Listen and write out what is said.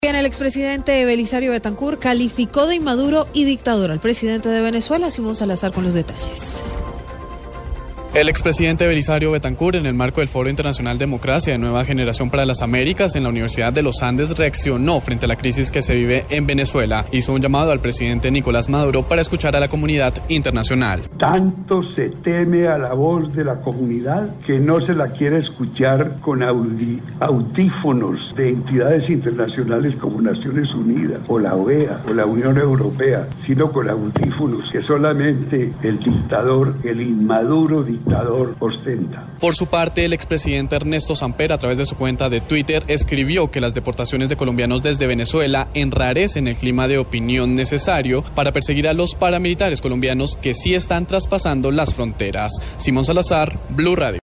Bien, el expresidente Belisario Betancourt calificó de inmaduro y dictador al presidente de Venezuela, Simón Salazar, con los detalles. El expresidente Belisario Betancourt, en el marco del Foro Internacional Democracia de Nueva Generación para las Américas en la Universidad de los Andes, reaccionó frente a la crisis que se vive en Venezuela. Hizo un llamado al presidente Nicolás Maduro para escuchar a la comunidad internacional. Tanto se teme a la voz de la comunidad que no se la quiere escuchar con audífonos de entidades internacionales como Naciones Unidas o la OEA o la Unión Europea, sino con audífonos que solamente el dictador, el inmaduro dictador, Por su parte, el expresidente Ernesto Samper, a través de su cuenta de Twitter, escribió que las deportaciones de colombianos desde Venezuela enrarecen el clima de opinión necesario para perseguir a los paramilitares colombianos que sí están traspasando las fronteras. Simón Salazar, Blue Radio.